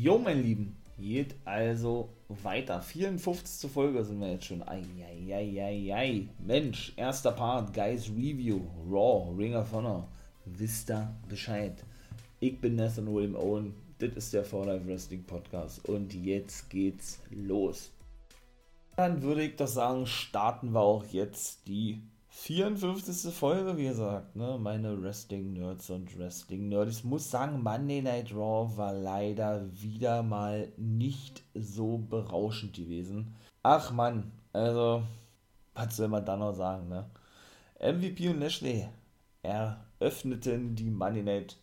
Jo, mein Lieben, geht also weiter. 54. Folge sind wir jetzt schon. Eieieiei. Mensch, erster Part, Guys Review, Raw, Ring of Honor. Wisst ihr Bescheid? Ich bin Nathan William Owen. Das ist der For Life Wrestling Podcast. Und jetzt geht's los. Dann würde ich doch sagen, starten wir auch jetzt die 54. Folge, wie gesagt, ne? Meine Wrestling-Nerds und Wrestling-Nerds. Ich muss sagen, Monday Night Raw war leider wieder mal nicht so berauschend gewesen. Ach man, also, was soll man da noch sagen, ne? MVP und Lashley eröffneten die Monday Night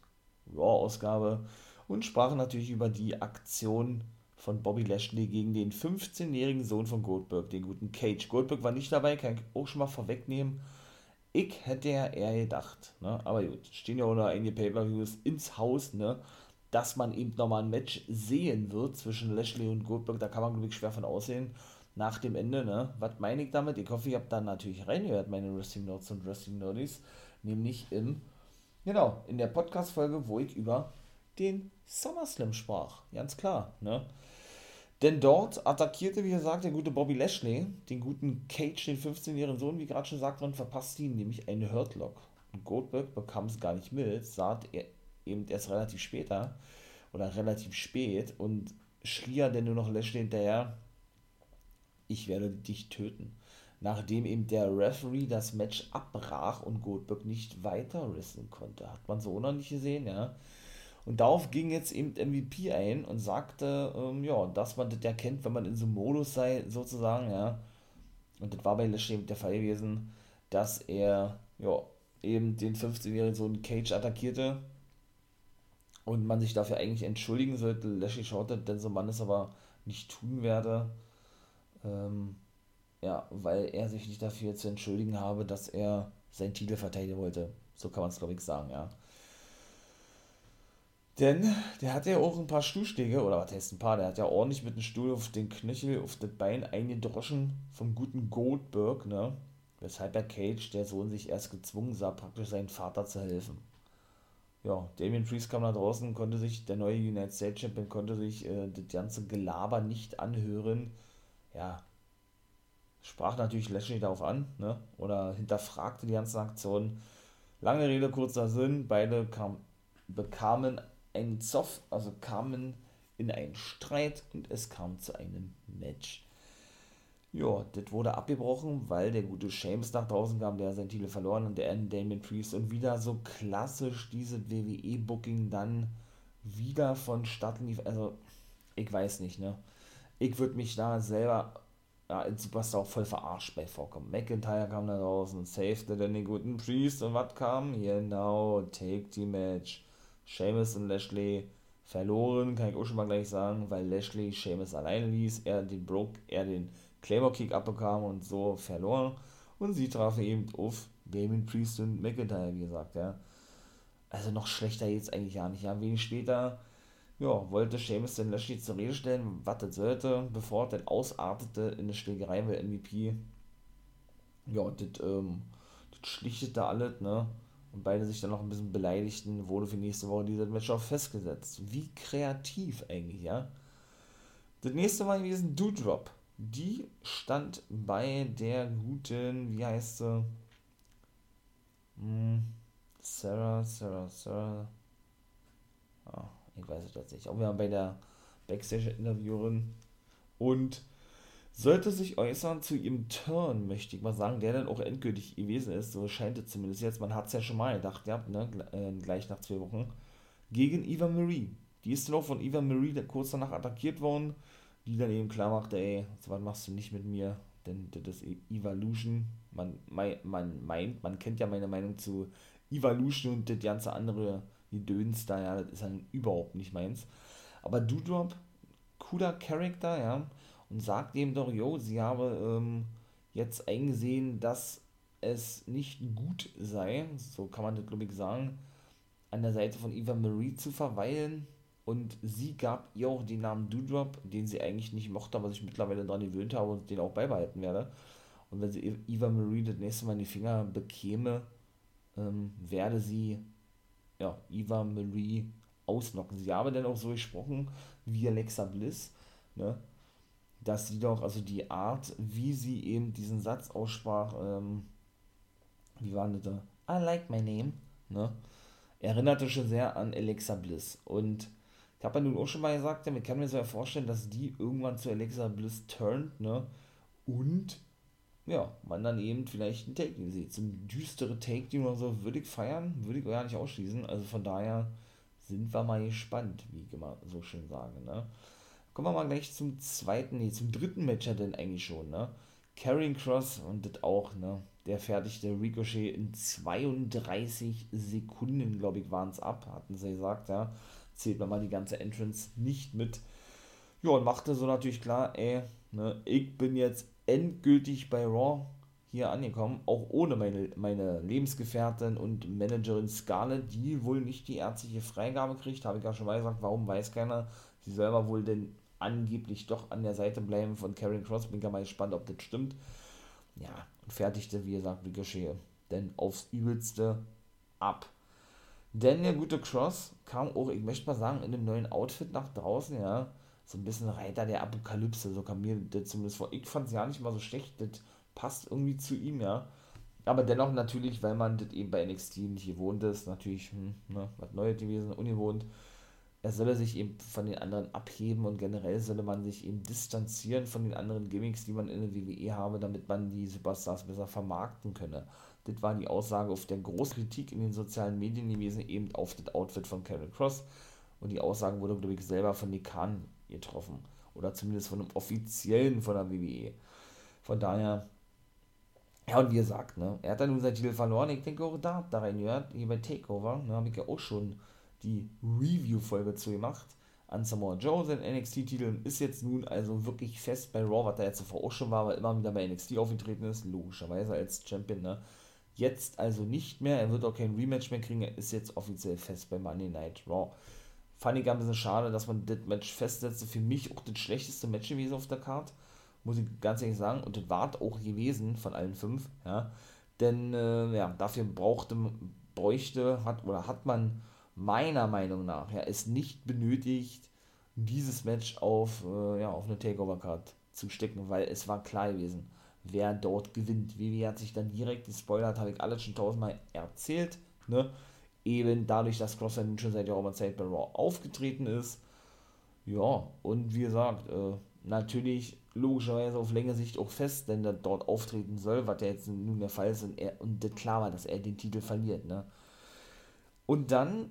Raw-Ausgabe und sprachen natürlich über die Aktion von Bobby Lashley gegen den 15-jährigen Sohn von Goldberg, den guten Cage. Goldberg war nicht dabei, kann ich auch schon mal vorwegnehmen. Ich hätte ja eher gedacht, ne? aber gut, stehen ja auch noch einige Pay-Per-Views ins Haus, ne? dass man eben nochmal ein Match sehen wird zwischen Lashley und Goldberg, da kann man glaube ich schwer von aussehen, nach dem Ende, ne? Was meine ich damit? Ich hoffe, ihr habt da natürlich reingehört, meine Wrestling Notes und Wrestling Nerdies, nämlich im, genau, in der Podcast-Folge, wo ich über den SummerSlam sprach, ganz klar, ne? Denn dort attackierte, wie gesagt, der gute Bobby Lashley, den guten Cage, den 15-jährigen Sohn, wie gerade schon sagt, und verpasste ihm nämlich einen Hurtlock. Und Goldberg bekam es gar nicht mit, sah er eben erst relativ später oder relativ spät und schrie er denn nur noch Lashley hinterher, ich werde dich töten. Nachdem eben der Referee das Match abbrach und Goldberg nicht weiter wresteln konnte. Hat man so noch nicht gesehen, ja. Und darauf ging jetzt eben MVP ein und sagte, ähm, ja, dass man das erkennt, wenn man in so einem Modus sei, sozusagen, ja. Und das war bei Lashley eben der Fall gewesen, dass er, ja, eben den 15-jährigen Sohn Cage attackierte und man sich dafür eigentlich entschuldigen sollte. Lashley schaute, denn so Mann es aber nicht tun werde, ähm, ja, weil er sich nicht dafür zu entschuldigen habe, dass er seinen Titel verteidigen wollte. So kann man es, glaube ich, sagen, ja. Denn der hat ja auch ein paar Stuhlschläge, oder was heißt ein paar, der hat ja ordentlich mit dem Stuhl auf den Knöchel, auf das Bein eingedroschen vom guten Goldberg, ne? Weshalb der Cage, der Sohn, sich erst gezwungen sah, praktisch seinem Vater zu helfen. Ja, Damien Priest kam da draußen, konnte sich, der neue United States Champion, konnte sich äh, das ganze Gelaber nicht anhören. Ja, sprach natürlich Lashley darauf an, ne? Oder hinterfragte die ganze Aktion. Lange Rede, kurzer Sinn, beide kam, bekamen einen Zoff, also kamen in einen Streit und es kam zu einem Match. Ja, das wurde abgebrochen, weil der gute James nach draußen kam, der sein Titel verloren und der Damien Priest und wieder so klassisch diese WWE-Booking dann wieder vonstatten lief. Also, ich weiß nicht, ne? Ich würde mich da selber ja, in Superstar auch voll verarscht bei vorkommen. McIntyre kam da draußen safete dann den guten Priest und was kam? Genau, Take the Match. Seamus und Lashley verloren, kann ich auch schon mal gleich sagen, weil Lashley Seamus alleine ließ, er den Broke, er den Claymore Kick abbekam und so verloren. Und sie trafen eben auf Damien Priest und McIntyre, wie gesagt, ja. Also noch schlechter jetzt eigentlich gar nicht. Ja, wenig später, ja, wollte Seamus den Lashley zur Rede stellen, was das sollte, bevor das ausartete in eine Schlägerei, weil MVP, ja, das, ähm, das schlichtete alles, ne und beide sich dann noch ein bisschen beleidigten, wurde für nächste Woche dieser Match auch festgesetzt. Wie kreativ eigentlich, ja. Das nächste war gewesen Doodrop. Die stand bei der guten, wie heißt sie? Hm, Sarah, Sarah, Sarah. Ah, ich weiß es tatsächlich. Auch wir haben bei der Backstage-Interviewerin. Und sollte sich äußern zu ihrem Turn, möchte ich mal sagen, der dann auch endgültig gewesen ist, so scheint es zumindest jetzt, man hat es ja schon mal gedacht, ja, ne, äh, gleich nach zwei Wochen, gegen Eva Marie. Die ist dann auch von Eva Marie kurz danach attackiert worden, die dann eben klar machte, ey, so was machst du nicht mit mir, denn das ist Evolution. Man, man meint, man kennt ja meine Meinung zu Evolution und das ganze andere Gedöns da, ja, das ist dann überhaupt nicht meins. Aber Doodrop, cooler Charakter, ja, und sagt ihm doch, jo, sie habe ähm, jetzt eingesehen, dass es nicht gut sei, so kann man das glaube ich sagen, an der Seite von Eva Marie zu verweilen. Und sie gab ihr auch den Namen Doodrop, den sie eigentlich nicht mochte, aber sich mittlerweile daran gewöhnt habe und den auch beibehalten werde. Und wenn sie Eva Marie das nächste Mal in die Finger bekäme, ähm, werde sie ja, Eva Marie ausnocken. Sie habe dann auch so gesprochen, wie Alexa Bliss, ne? Dass sie doch, also die Art, wie sie eben diesen Satz aussprach, ähm, wie war das da? I like my name, ne? Erinnerte schon sehr an Alexa Bliss. Und ich habe ja nun auch schon mal gesagt, damit kann mir so ja vorstellen, dass die irgendwann zu Alexa Bliss turnt, ne? Und ja, man dann eben vielleicht ein Take-Team sieht. So ein düstere Take-Team oder so würde ich feiern, würde ich gar nicht ausschließen. Also von daher sind wir mal gespannt, wie ich immer so schön sage, ne? Kommen wir mal gleich zum zweiten, nee, zum dritten Matcher denn eigentlich schon, ne? Carrying Cross und das auch, ne? Der fertigte Ricochet in 32 Sekunden, glaube ich, waren es ab, hatten sie gesagt, ja. Zählt man mal die ganze Entrance nicht mit. Ja, und machte so natürlich klar, ey, ne, ich bin jetzt endgültig bei Raw hier angekommen, auch ohne meine, meine Lebensgefährtin und Managerin Scarlett, die wohl nicht die ärztliche Freigabe kriegt, habe ich ja schon mal gesagt, warum weiß keiner. Sie selber wohl denn angeblich doch an der Seite bleiben von Karen Cross. Bin mal gespannt, ob das stimmt. Ja, und fertigte, wie gesagt, Ricochet denn aufs Übelste ab. Denn der gute Cross kam auch, ich möchte mal sagen, in einem neuen Outfit nach draußen, ja. So ein bisschen Reiter der Apokalypse, so kam mir das zumindest vor. Ich fand es ja nicht mal so schlecht, das passt irgendwie zu ihm, ja. Aber dennoch natürlich, weil man das eben bei NXT nicht gewohnt ist, natürlich hm, ne, was Neues gewesen, ungewohnt er solle sich eben von den anderen abheben und generell solle man sich eben distanzieren von den anderen Gimmicks, die man in der WWE habe, damit man die Superstars besser vermarkten könne. Das war die Aussage auf der Großkritik in den sozialen Medien gewesen, eben auf das Outfit von Karen Cross. Und die Aussage wurde, glaube ich, selber von Dekan getroffen. Oder zumindest von einem offiziellen von der WWE. Von daher, ja, und wie gesagt, ne, er hat dann nun sein Titel verloren. Ich denke auch da, da rein gehört, hier bei Takeover, ne, habe ich ja auch schon die Review-Folge zu gemacht an Samoa Joe, sein NXT-Titel ist jetzt nun also wirklich fest bei Raw, was er jetzt zuvor auch schon war, weil immer wieder bei NXT aufgetreten ist, logischerweise als Champion, ne? Jetzt also nicht mehr, er wird auch kein Rematch mehr kriegen, er ist jetzt offiziell fest bei Monday Night Raw. Fand ich ein bisschen schade, dass man das Match festsetzte. Für mich auch das schlechteste Match gewesen auf der Card, muss ich ganz ehrlich sagen. Und das war auch gewesen von allen fünf, ja. Denn, äh, ja, dafür brauchte, bräuchte, hat oder hat man meiner Meinung nach ja, es nicht benötigt, dieses Match auf, äh, ja, auf eine Takeover-Card zu stecken, weil es war klar gewesen, wer dort gewinnt. Vivi hat sich dann direkt gespoilert, habe ich alles schon tausendmal erzählt, ne? Eben dadurch, dass Cross nun schon seit der Zeit bei Raw aufgetreten ist. Ja, und wie gesagt, äh, natürlich logischerweise auf längere Sicht auch fest, denn er dort auftreten soll, was ja jetzt nun der Fall ist und, er, und klar war, dass er den Titel verliert, ne? Und dann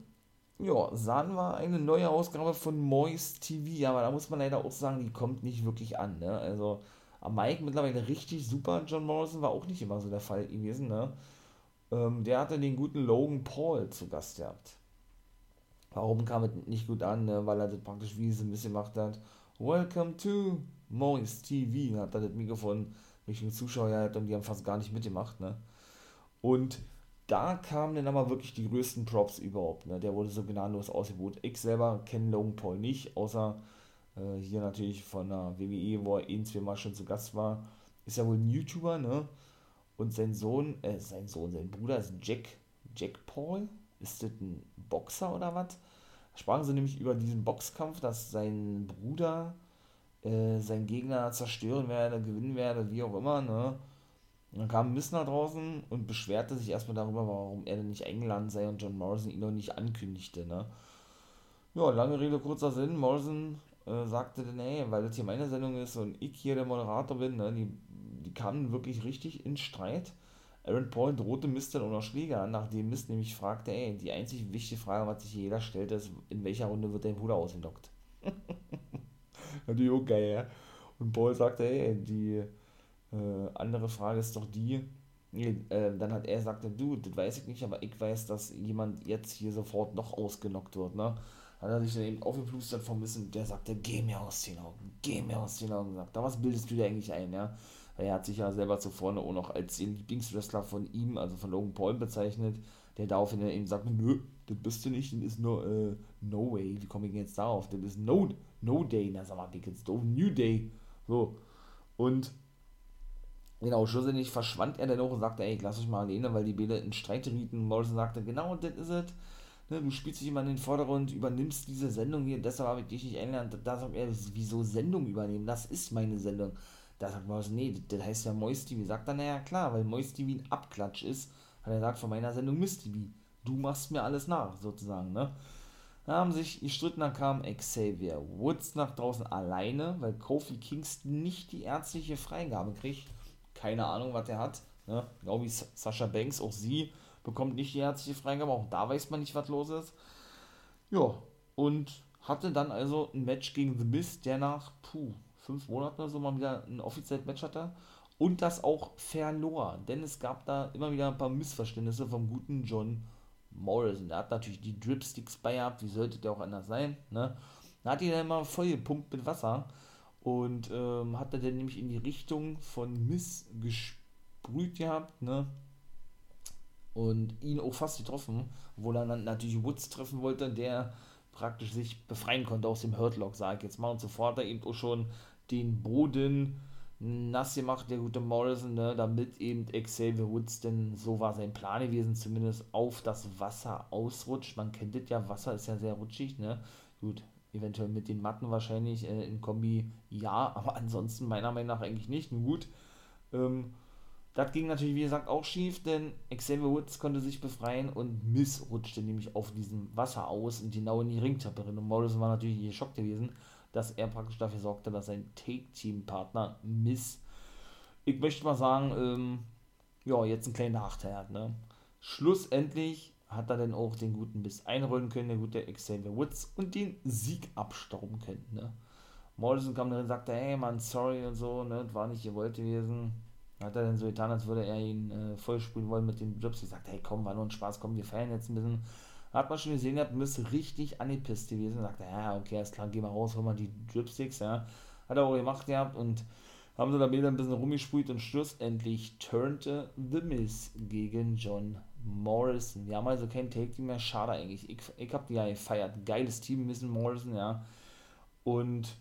ja, sahen wir eine neue Ausgabe von Moist TV, aber da muss man leider auch sagen, die kommt nicht wirklich an. Ne? Also Mike mittlerweile richtig super. John Morrison war auch nicht immer so der Fall gewesen. Ne? Ähm, der hatte den guten Logan Paul zu Gast gehabt. Warum kam es nicht gut an? Ne? Weil er das praktisch wie sie ein bisschen gemacht hat. Welcome to Moist TV. Hat er das Mikrofon Richtung Zuschauer gehalten und die haben fast gar nicht mitgemacht. Ne? Und da kamen dann aber wirklich die größten Props überhaupt. Ne? Der wurde so gnadenlos ausgebucht. Ich selber kenne Logan Paul nicht, außer äh, hier natürlich von der WWE, wo er ein, zwei Mal schon zu Gast war. Ist ja wohl ein YouTuber, ne? Und sein Sohn, äh, sein Sohn, sein Bruder ist Jack, Jack Paul. Ist das ein Boxer oder was? Sprachen sie nämlich über diesen Boxkampf, dass sein Bruder äh, seinen Gegner zerstören werde, gewinnen werde, wie auch immer, ne? Und dann kam Miss nach draußen und beschwerte sich erstmal darüber, warum er denn nicht eingeladen sei und John Morrison ihn noch nicht ankündigte. Ne? Ja, lange Rede, kurzer Sinn. Morrison äh, sagte dann, ey, weil das hier meine Sendung ist und ich hier der Moderator bin, ne, die, die kamen wirklich richtig in Streit. Aaron Paul drohte Mist dann auch noch Schläge an, nachdem Mist nämlich fragte, ey, die einzig wichtige Frage, was sich jeder stellt, ist, in welcher Runde wird dein Bruder ausgelockt? Natürlich auch geil, ja. Und Paul sagte, ey, die äh, andere Frage ist doch die, äh, dann hat er gesagt, du, das weiß ich nicht, aber ich weiß, dass jemand jetzt hier sofort noch ausgenockt wird, ne? Hat er sich dann eben aufgeplustert vom Wissen, der sagte, geh mir aus den Augen, geh mir aus den Augen, sagt, da was bildest du dir eigentlich ein, ja? Er hat sich ja selber zuvor auch noch als den Lieblingswrestler von ihm, also von Logan Paul bezeichnet, der daraufhin eben sagt, nö, das bist du nicht, das ist nur, äh, no way, wie komme ich jetzt darauf, das ist no, no day, na sag mal, wie geht's new day, so, und Genau, schlussendlich verschwand er dann auch und sagte, ey, lass euch mal alleine, weil die Bälle in Streit rieten. Morrison sagte, genau, das ist es. ne, du spielst dich immer in den Vordergrund, übernimmst diese Sendung hier, deshalb habe ich dich nicht ändern. Da sagt er, wieso Sendung übernehmen? Das ist meine Sendung. Da sagt man, nee, das heißt ja Moist TV. Sagt er, naja, klar, weil Moist TV ein Abklatsch ist, hat er gesagt, von meiner Sendung Mist TV. Du machst mir alles nach, sozusagen, ne? Da haben sich gestritten, dann kam Xavier Woods nach draußen alleine, weil Kofi Kingston nicht die ärztliche Freigabe kriegt. Keine Ahnung, was er hat. Ne? Genau wie Sascha Banks, auch sie bekommt nicht die ärztliche Freigabe, auch da weiß man nicht, was los ist. Ja, und hatte dann also ein Match gegen The Miz, der nach puh, fünf Monaten oder so mal wieder ein offizielles Match hatte und das auch verlor, denn es gab da immer wieder ein paar Missverständnisse vom guten John Morrison. Der hat natürlich die Dripsticks bei gehabt, wie sollte der auch anders sein, ne? Da hat die dann immer voll gepumpt mit Wasser und ähm, hat er dann nämlich in die Richtung von Miss gesprüht gehabt, ne? Und ihn auch fast getroffen, wo er dann natürlich Woods treffen wollte, der praktisch sich befreien konnte aus dem Hurtlock, sag ich jetzt mal. Und sofort er eben auch schon den Boden nass gemacht, der gute Morrison, ne, damit eben Xavier Woods, denn so war sein Plan gewesen, zumindest auf das Wasser ausrutscht. Man kennt das ja, Wasser ist ja sehr rutschig, ne? Gut, eventuell mit den Matten wahrscheinlich äh, in Kombi ja, aber ansonsten meiner Meinung nach eigentlich nicht. Nun gut, ähm, das ging natürlich, wie gesagt, auch schief, denn Xavier Woods konnte sich befreien und Miss rutschte nämlich auf diesem Wasser aus und genau in die Ringtappe Und Morrison war natürlich geschockt gewesen dass er praktisch dafür sorgte, dass sein Take-Team-Partner Miss, ich möchte mal sagen, ähm, ja, jetzt einen kleinen Nachteil hat. Ne? Schlussendlich hat er dann auch den guten Miss einrollen können, der gute Xavier Woods, und den Sieg abstauben können. Ne? Morrison kam dann und sagte, hey Mann, sorry und so, ne, das war nicht gewollt gewesen. Hat er dann so getan, als würde er ihn äh, vollsprühen wollen mit den Drips. Ich sagte, hey komm, war nur ein Spaß, komm, wir feiern jetzt ein bisschen hat man schon gesehen, er müsste richtig angepisst gewesen. Sagt er, ja, okay, alles klar, geh mal raus, hol mal die Dripsticks, ja. Hat er auch gemacht gehabt und haben sie wieder ein bisschen rumgesprüht und schlussendlich turnte The Miz gegen John Morrison. Wir haben also kein Take-Team mehr, schade eigentlich. Ich, ich habe die ja gefeiert. Geiles Team, Miz Morrison, ja. Und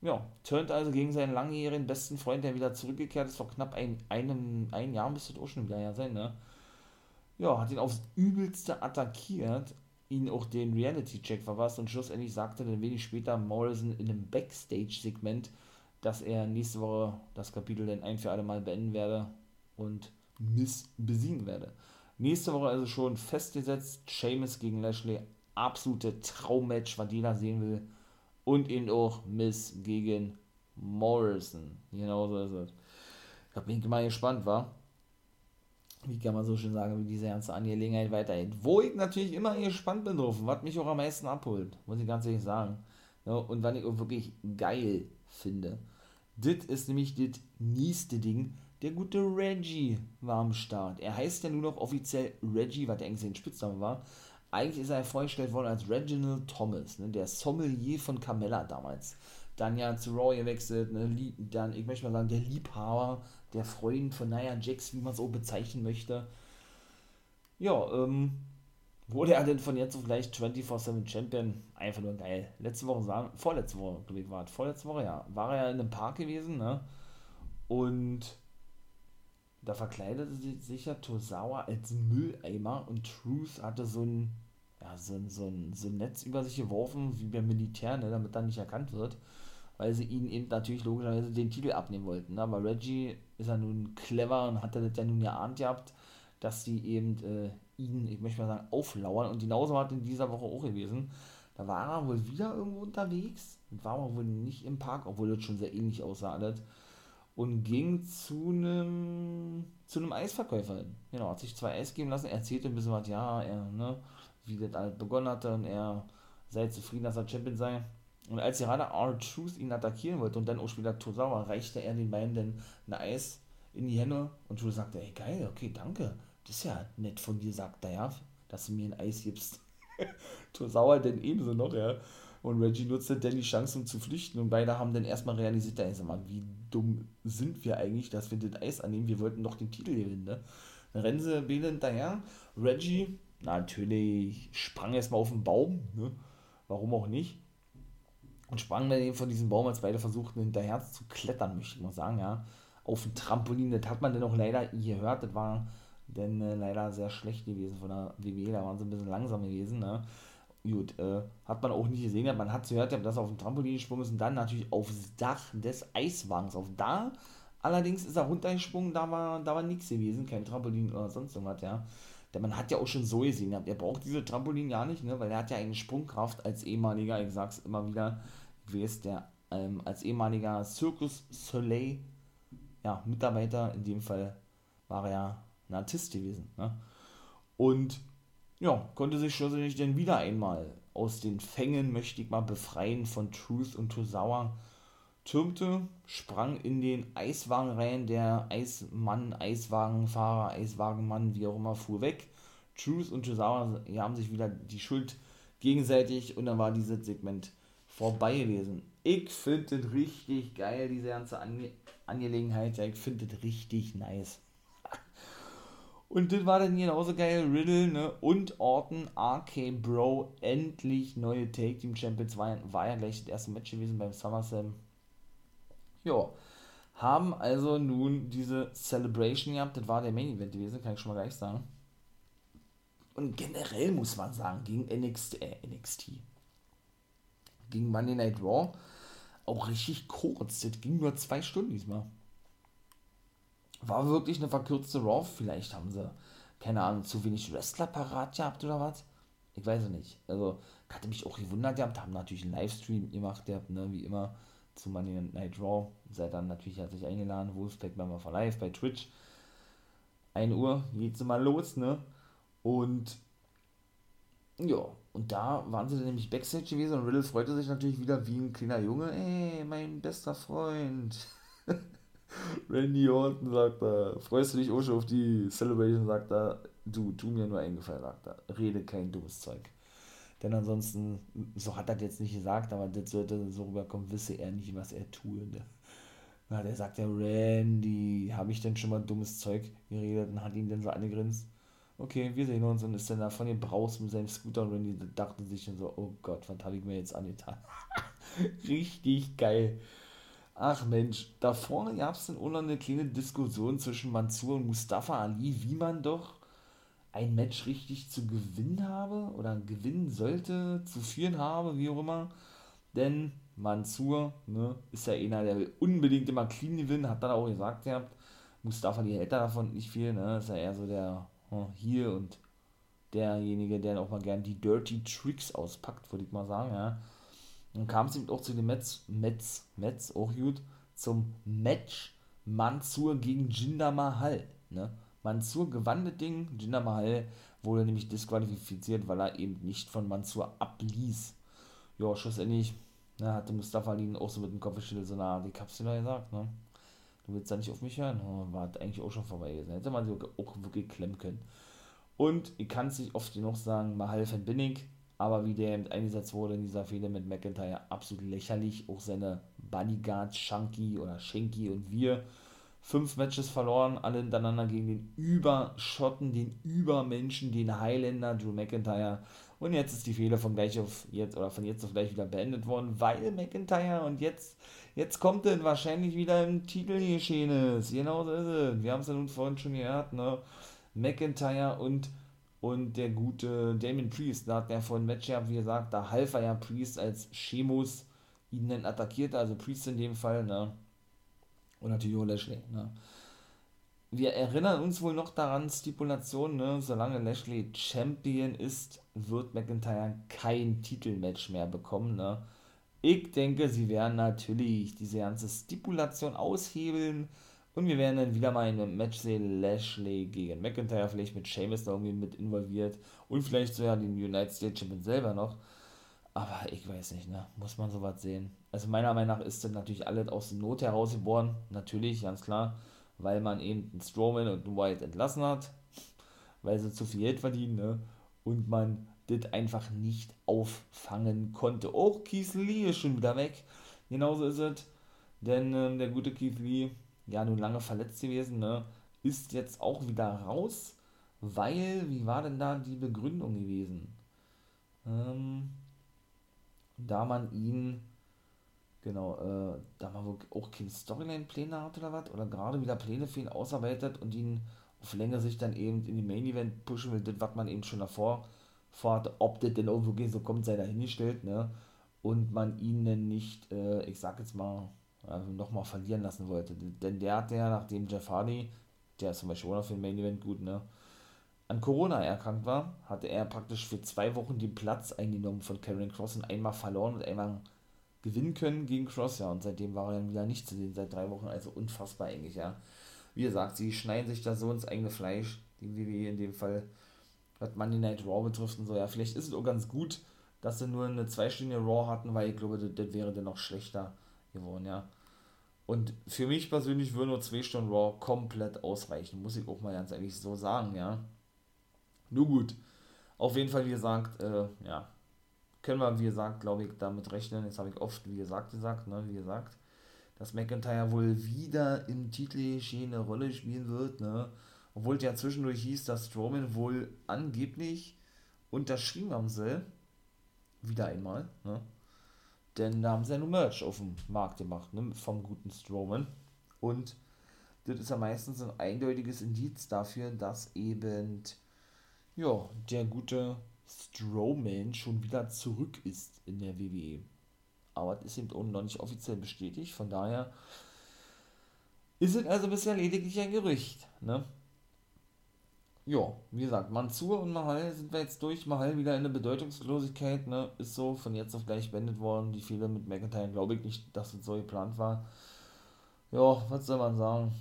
ja, turnt also gegen seinen langjährigen besten Freund, der wieder zurückgekehrt ist, vor knapp ein, einem, ein Jahr müsste es auch schon wieder sein, ne? ja, hat ihn aufs Übelste attackiert, ihn auch den Reality-Check verpasst und schlussendlich sagte dann wenig später Morrison in einem Backstage-Segment, dass er nächste Woche das Kapitel dann ein für alle Mal beenden werde und Miss besiegen werde. Nächste Woche also schon festgesetzt, Seamus gegen Lashley, absolute Traummatch, was jeder sehen will. Und eben auch Miss gegen Morrison. Genau so ist es. Ich bin mal gespannt, war wie kann man so schön sagen, wie diese ganze Angelegenheit weitergeht. Wo ich natürlich immer gespannt bin drauf, was mich auch am meisten abholt, muss ich ganz ehrlich sagen. Ja, und was ich auch wirklich geil finde. Das ist nämlich das nächste Ding. Der gute Reggie war am Start. Er heißt ja nur noch offiziell Reggie, was der eigentlich sein Spitzname war. Eigentlich ist er vorgestellt worden als Reginald Thomas, ne, der Sommelier von Carmella damals. Dann ja zu Raw gewechselt, ne, dann, ich möchte mal sagen, der Liebhaber der Freund von Nia Jax, wie man es auch bezeichnen möchte. Ja, ähm, wurde er denn von jetzt auf gleich 24-7 Champion? Einfach nur geil. Letzte Woche, sagen, vorletzte Woche, glaube ich, war es, vorletzte Woche, ja, war er ja in einem Park gewesen, ne? Und da verkleidete sich ja Tosawa als Mülleimer und Truth hatte so ein, ja, so ein, so ein, so ein Netz über sich geworfen, wie beim Militär, ne, damit er nicht erkannt wird weil sie ihn eben natürlich logischerweise den Titel abnehmen wollten. Ne? Aber Reggie ist ja nun clever und hat das ja nun geahnt gehabt, dass sie eben äh, ihn, ich möchte mal sagen, auflauern. Und genauso hat in dieser Woche auch gewesen. Da war er wohl wieder irgendwo unterwegs. War aber wohl nicht im Park, obwohl das schon sehr ähnlich aussah alles. Und ging zu einem zu einem Eisverkäufer hin. Genau, hat sich zwei Eis geben lassen, erzählte ein bisschen was, ja, er, ne, wie das alles begonnen hatte und er sei zufrieden, dass er Champion sei. Und als gerade R-Truth ihn attackieren wollte und dann auch später Tosawa, reichte er den beiden dann ein Eis in die Hände und Truth sagte, ey geil, okay, danke. Das ist ja nett von dir, sagt er ja, dass du mir ein Eis gibst. Tosawa dann ebenso noch, ja. Und Reggie nutzte dann die Chance, um zu flüchten. Und beide haben dann erstmal realisiert, ey, sag mal, wie dumm sind wir eigentlich, dass wir das Eis annehmen? Wir wollten doch den Titel gewinnen, ne? Dann rennen sie beide hinterher. Reggie, natürlich, sprang erstmal auf den Baum, ne? Warum auch nicht? und sprang dann eben von diesem Baum, als beide versuchten hinterher zu klettern, möchte ich mal sagen, ja, auf ein Trampolin. Das hat man dann auch leider gehört, das war denn äh, leider sehr schlecht gewesen von der WWE, da waren sie ein bisschen langsam gewesen, ne? Gut, äh, hat man auch nicht gesehen, man hat gehört, dass er auf dem Trampolin gesprungen ist und dann natürlich aufs Dach des Eiswagens. Auf da, allerdings ist er runtergesprungen, da war, da war nichts gewesen, kein Trampolin oder sonst irgendwas, ja. Denn man hat ja auch schon so gesehen, er braucht diese Trampolin ja nicht, ne, weil er hat ja eine Sprungkraft als ehemaliger, ich sag's immer wieder, gewesen, der ähm, als ehemaliger Circus Soleil ja, Mitarbeiter, in dem Fall war er ja ein Artist gewesen. Ne? Und ja, konnte sich schlussendlich dann wieder einmal aus den Fängen, möchte ich mal, befreien von Truth und Tosawa. Türmte, sprang in den Eiswagen rein, der Eismann, Eiswagenfahrer, Eiswagenmann, wie auch immer, fuhr weg. Truth und Tosawa haben sich wieder die Schuld gegenseitig und dann war dieses Segment vorbei gewesen. Ich finde das richtig geil, diese ganze Ange Angelegenheit. Ich finde das richtig nice. Und das war dann genauso geil. Riddle ne? und Orton, RK Bro, endlich neue Take Team Champions. War, war ja gleich das erste Match gewesen beim SummerSlam. Ja, haben also nun diese Celebration gehabt. Das war der Main Event gewesen, kann ich schon mal gleich sagen. Und generell muss man sagen, gegen NXT, äh, NXT, gegen Monday Night Raw, auch richtig kurz. Das ging nur zwei Stunden diesmal. War wirklich eine verkürzte Raw. Vielleicht haben sie, keine Ahnung, zu wenig Wrestler parat gehabt oder was. Ich weiß es nicht. Also, hatte mich auch gewundert gehabt. Haben natürlich einen Livestream gemacht gehabt, ne, wie immer, zu Monday Night Raw. Seid dann natürlich herzlich eingeladen. Wolfpack beim for Live bei Twitch. 1 Uhr geht's mal los, ne? Und ja, und da waren sie dann nämlich Backstage gewesen und Riddle freute sich natürlich wieder wie ein kleiner Junge. Ey, mein bester Freund. Randy Orton sagt er, freust du dich auch schon auf die Celebration, sagt er, du, tu mir nur eingefallen, sagt er, rede kein dummes Zeug. Denn ansonsten, so hat er das jetzt nicht gesagt, aber das sollte so rüberkommen, wisse er nicht, was er tue. Ne? Na, der sagt ja, Randy, habe ich denn schon mal dummes Zeug geredet und hat ihn dann so angegrinst okay, wir sehen uns und ist dann da von dem Braus mit seinem Scooter und die dachten sich dann so, oh Gott, was habe ich mir jetzt angetan? Richtig geil. Ach Mensch, da vorne gab es auch noch eine kleine Diskussion zwischen Mansur und Mustafa Ali, wie man doch ein Match richtig zu gewinnen habe oder gewinnen sollte, zu führen habe, wie auch immer. Denn Mansur ne, ist ja einer, der will unbedingt immer clean gewinnen, hat dann auch gesagt gehabt, Mustafa Ali hält davon nicht viel, ne, ist ja eher so der hier und derjenige, der auch mal gern die Dirty Tricks auspackt, würde ich mal sagen, ja. Dann kam es eben auch zu dem Metz, Metz, Metz, auch gut, zum Match Mansur gegen Jinder Mahal, ne. Mansur gewann das Ding, Jinder Mahal wurde nämlich disqualifiziert, weil er eben nicht von Mansur abließ. Ja, schlussendlich ne, hatte Mustafa Ali auch so mit dem Kopf geschüttelt, so, na, ich hab's gesagt, ne du willst da nicht auf mich hören. War eigentlich auch schon vorbei gewesen. Hätte man sie auch wirklich klemmen können. Und ich kann es nicht oft genug sagen, Mahal-Fan bin ich, aber wie der eingesetzt wurde in dieser Fehde mit McIntyre, absolut lächerlich. Auch seine Bodyguards, Shanky oder Shanky und wir, fünf Matches verloren, alle hintereinander gegen den Überschotten, den Übermenschen, den Highlander, Drew McIntyre. Und jetzt ist die Fehler von gleich auf jetzt oder von jetzt auf gleich wieder beendet worden, weil McIntyre und jetzt Jetzt kommt dann wahrscheinlich wieder ein Titel Titelgeschehenes. Genau so ist es. Wir haben es ja nun vorhin schon gehört, ne? McIntyre und, und der gute Damien Priest. Da hat er vorhin ein Match gehabt, wie gesagt, da half er ja Priest als Chemus ihn dann attackierte, also Priest in dem Fall, ne? Und natürlich auch Lashley, ne? Wir erinnern uns wohl noch daran, Stipulation, ne? Solange Lashley Champion ist, wird McIntyre kein Titelmatch mehr bekommen, ne? Ich denke, sie werden natürlich diese ganze Stipulation aushebeln und wir werden dann wieder mal in einem Match sehen, Lashley gegen McIntyre, vielleicht mit Sheamus da irgendwie mit involviert und vielleicht sogar den United States Champion selber noch. Aber ich weiß nicht, ne? Muss man sowas sehen. Also meiner Meinung nach ist das natürlich alles aus der Not heraus geboren. Natürlich, ganz klar. Weil man eben einen Strowman und einen Wyatt entlassen hat. Weil sie zu viel Geld verdienen, ne? Und man das einfach nicht auffangen konnte. Auch Keith Lee ist schon wieder weg. Genauso ist es. Denn ähm, der gute Keith Lee, ja nun lange verletzt gewesen, ne, ist jetzt auch wieder raus, weil, wie war denn da die Begründung gewesen? Ähm, da man ihn, genau, äh, da man auch keine Storyline-Pläne hat oder was, oder gerade wieder Pläne für ihn ausarbeitet und ihn auf längere Sicht dann eben in die Main Event pushen will, das, was man eben schon davor vorhatte, ob das denn irgendwo geht, so kommt, sei dahingestellt, ne? Und man ihn denn nicht, äh, ich sag jetzt mal, also nochmal verlieren lassen wollte. Denn der hat ja, nachdem Jeff Hardy, der ist zum Beispiel auch für den Main Event gut, ne? An Corona erkrankt war, hatte er praktisch für zwei Wochen den Platz eingenommen von Karen Cross und einmal verloren und einmal gewinnen können gegen Cross, ja. Und seitdem war er dann wieder nicht zu sehen, seit drei Wochen, also unfassbar eigentlich, ja wie gesagt, sie schneiden sich da so ins eigene Fleisch, die WWE in dem Fall, was Monday Night Raw betrifft und so. Ja, vielleicht ist es auch ganz gut, dass sie nur eine zweistündige Raw hatten, weil ich glaube, das, das wäre dann noch schlechter geworden, ja. Und für mich persönlich würde nur zwei Stunden Raw komplett ausreichen, muss ich auch mal ganz ehrlich so sagen, ja. Nur gut. Auf jeden Fall, wie gesagt, äh, ja, können wir, wie gesagt, glaube ich, damit rechnen. Jetzt habe ich oft, wie gesagt, gesagt, ne, wie gesagt dass McIntyre wohl wieder im Titelgeschehen eine Rolle spielen wird, ne? Obwohl es ja zwischendurch hieß, dass Strowman wohl angeblich unterschrieben haben soll. Wieder einmal, ne? Denn da haben sie ja nur Merch auf dem Markt gemacht, ne? Vom guten Strowman. Und das ist ja meistens ein eindeutiges Indiz dafür, dass eben, ja, der gute Strowman schon wieder zurück ist in der WWE aber es ist eben auch noch nicht offiziell bestätigt. Von daher ist es also bisher lediglich ein Gerücht. Ne? Ja, wie gesagt, Mansur und Mahal sind wir jetzt durch. Mahal wieder in der Bedeutungslosigkeit, ne? Ist so von jetzt auf gleich beendet worden. Die Fehler mit McIntyre glaube ich nicht, dass es so geplant war. Ja, was soll man sagen?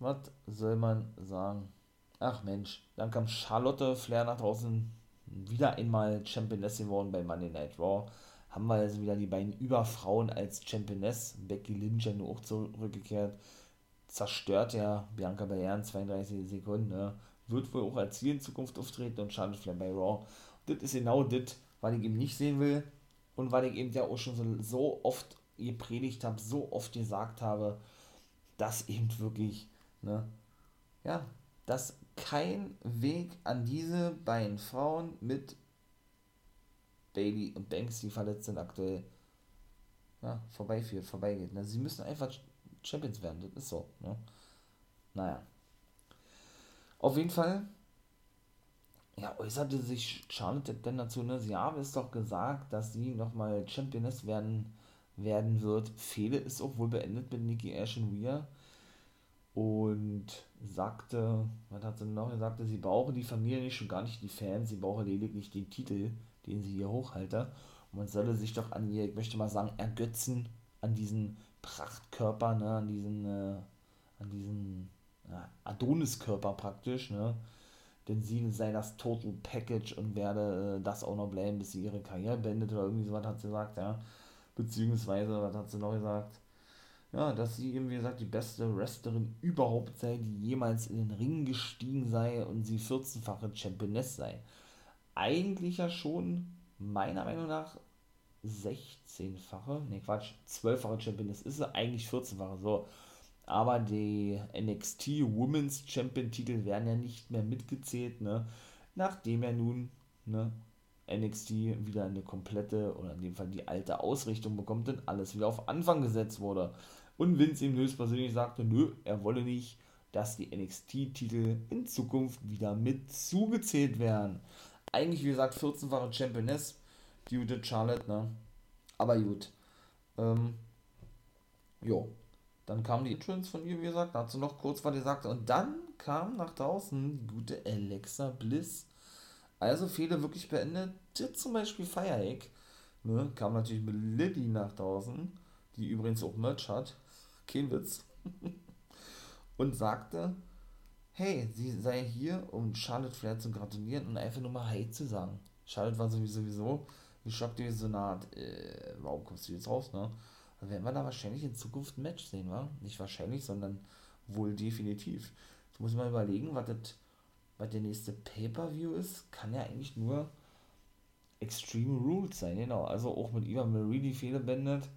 Was soll man sagen? Ach Mensch, dann kam Charlotte Flair nach draußen wieder einmal Championess geworden bei Monday Night Raw haben wir also wieder die beiden Überfrauen als Championess. Becky Lynch ja nur auch zurückgekehrt. Zerstört ja Bianca Belair in 32 Sekunden. Ne? Wird wohl auch als Ziel in Zukunft auftreten und Flair bei Raw. Das ist genau das, was ich eben nicht sehen will. Und weil ich eben ja auch schon so, so oft gepredigt habe, so oft gesagt habe, dass eben wirklich, ne, ja, dass kein Weg an diese beiden Frauen mit Bailey und Banks, die verletzt sind, aktuell ja, vorbeiführt, vorbeigeht. Ne? Sie müssen einfach Champions werden, das ist so. Ne? Naja. Auf jeden Fall, ja, äußerte sich Charlotte denn dazu, ne? Sie habe es doch gesagt, dass sie nochmal Championess werden, werden wird. Fehle ist auch wohl beendet mit Nikki Ash und Weir. Und sagte, was hat sie noch? Sagte, sie brauche die Familie nicht, schon gar nicht die Fans, sie brauche lediglich den Titel den sie hier hochhalte. Und man solle sich doch an ihr, ich möchte mal sagen, ergötzen an diesen Prachtkörper, ne, an diesen, äh, an diesen Adoniskörper praktisch, ne? Denn sie sei das Total Package und werde äh, das auch noch bleiben, bis sie ihre Karriere beendet oder irgendwie sowas hat sie gesagt, ja. Beziehungsweise, was hat sie noch gesagt? Ja, dass sie eben, wie gesagt, die beste Wrestlerin überhaupt sei, die jemals in den Ring gestiegen sei und sie 14-fache Championess sei eigentlich ja schon, meiner Meinung nach, 16-fache, ne Quatsch, 12-fache Champion, das ist sie eigentlich 14-fache, so. Aber die NXT Women's Champion Titel werden ja nicht mehr mitgezählt, ne, nachdem er nun, ne, NXT wieder eine komplette, oder in dem Fall die alte Ausrichtung bekommt und alles wieder auf Anfang gesetzt wurde. Und Vince ihm höchstpersönlich sagte, nö, er wolle nicht, dass die NXT-Titel in Zukunft wieder mit zugezählt werden eigentlich, wie gesagt, 14-fache Championess, die gute Charlotte, ne? Aber gut. Ähm, jo. Dann kam die Entrance von ihr, wie gesagt, da hat sie noch kurz was gesagt. Und dann kam nach draußen die gute Alexa Bliss. Also viele wirklich beendet. Zum Beispiel Fireegg. Ne, kam natürlich mit Lilly nach draußen, die übrigens auch Merch hat. Kein Witz. und sagte, hey, sie sei hier, um Charlotte Flair zu gratulieren und einfach nur mal Hey zu sagen. Charlotte war sowieso, sowieso geschockt, wie so eine Art, äh, warum kommst du jetzt raus, ne? Dann werden wir da wahrscheinlich in Zukunft ein Match sehen, wa? Nicht wahrscheinlich, sondern wohl definitiv. Ich muss mal überlegen, was das, was der nächste Pay-Per-View ist, kann ja eigentlich nur Extreme Rules sein, genau. Also auch mit die Fehler beendet